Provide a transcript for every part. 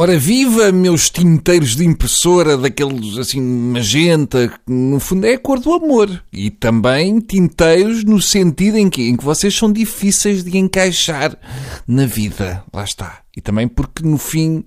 Ora viva, meus tinteiros de impressora, daqueles assim magenta, que no fundo é a cor do amor. E também tinteiros no sentido em que, em que vocês são difíceis de encaixar na vida. Lá está. E também porque no fim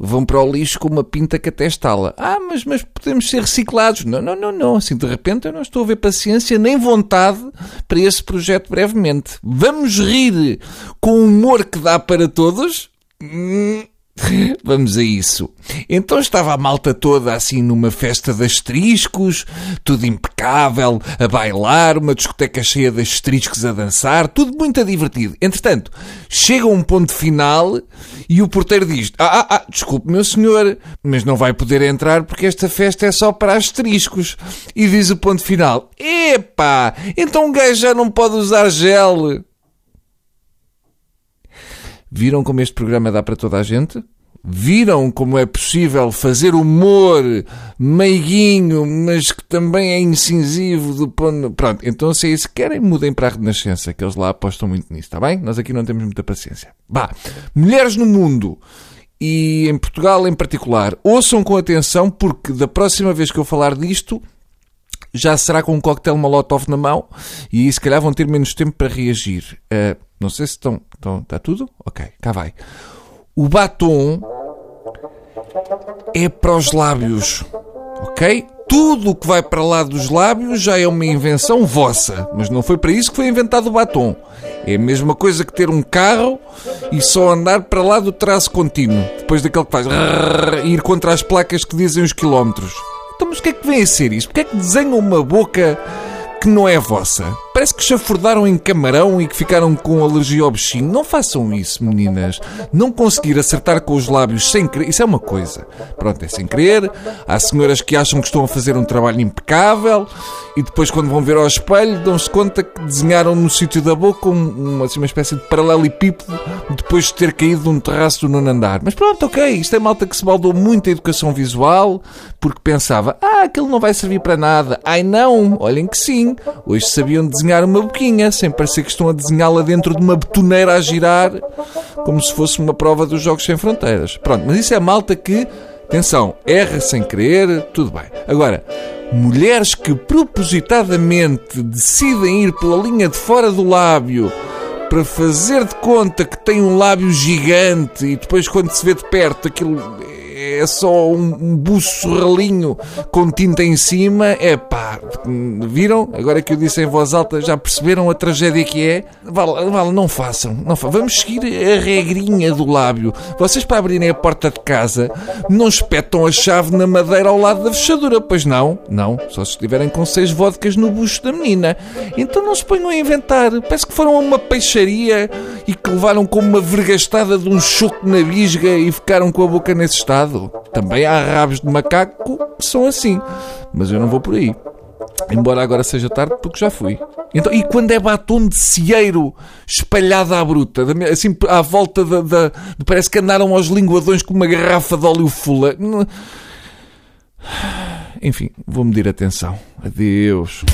vão para o lixo com uma pinta que até estala. Ah, mas, mas podemos ser reciclados. Não, não, não, não. Assim de repente eu não estou a ver paciência nem vontade para esse projeto brevemente. Vamos rir com o humor que dá para todos? Hum, Vamos a isso. Então estava a malta toda assim numa festa de asteriscos, tudo impecável, a bailar, uma discoteca cheia de asteriscos a dançar, tudo muito divertido. Entretanto, chega um ponto final e o porteiro diz: Ah, ah, ah, desculpe, meu senhor, mas não vai poder entrar porque esta festa é só para asteriscos. E diz o ponto final: Epá, então um gajo já não pode usar gel. Viram como este programa dá para toda a gente? Viram como é possível fazer humor meiguinho, mas que também é incisivo do ponto... Pronto, então se é isso que querem, mudem para a Renascença, que eles lá apostam muito nisso, está bem? Nós aqui não temos muita paciência. Bah, mulheres no mundo e em Portugal em particular, ouçam com atenção porque da próxima vez que eu falar disto já será com um coquetel Molotov na mão e se calhar vão ter menos tempo para reagir. Uh, não sei se estão, estão. Está tudo? Ok, cá vai. O batom é para os lábios. Ok? Tudo o que vai para lá dos lábios já é uma invenção vossa. Mas não foi para isso que foi inventado o batom. É a mesma coisa que ter um carro e só andar para lá do traço contínuo. Depois daquele que faz ir contra as placas que dizem os quilómetros. Então, mas o que é que vem a ser isso? Porquê é que desenham uma boca que não é vossa? Parece que chafordaram em camarão e que ficaram com alergia ao bichinho. Não façam isso, meninas. Não conseguir acertar com os lábios sem querer. Isso é uma coisa. Pronto, é sem querer. Há senhoras que acham que estão a fazer um trabalho impecável e depois, quando vão ver ao espelho, dão-se conta que desenharam no sítio da boca uma, assim, uma espécie de paralelepípedo depois de ter caído de um terraço do nono andar. Mas pronto, ok. Isto é malta que se baldou muito a educação visual porque pensava, ah, aquilo não vai servir para nada. Ai não, olhem que sim. Hoje sabiam desenhar uma boquinha, sem parecer que estão a desenhá-la dentro de uma betoneira a girar, como se fosse uma prova dos Jogos Sem Fronteiras. Pronto, mas isso é malta que, atenção, erra sem querer, tudo bem. Agora, mulheres que propositadamente decidem ir pela linha de fora do lábio para fazer de conta que tem um lábio gigante e depois quando se vê de perto aquilo é só um, buço ralinho com tinta em cima. É pá, viram? Agora que eu disse em voz alta, já perceberam a tragédia que é? Vale, vale não façam. Não fa Vamos seguir a regrinha do lábio. Vocês, para abrirem a porta de casa, não espetam a chave na madeira ao lado da fechadura, pois não? Não, só se estiverem com seis vodkas no bucho da menina. Então não se ponham a inventar. Parece que foram a uma peixaria e que levaram com uma vergastada de um choco na bisga e ficaram com a boca nesse estado. Também há rabos de macaco que são assim, mas eu não vou por aí. Embora agora seja tarde, porque já fui. Então, e quando é batom de cieiro espalhado à bruta, assim à volta da. da parece que andaram aos linguadões com uma garrafa de óleo fula. Enfim, vou medir atenção. Adeus.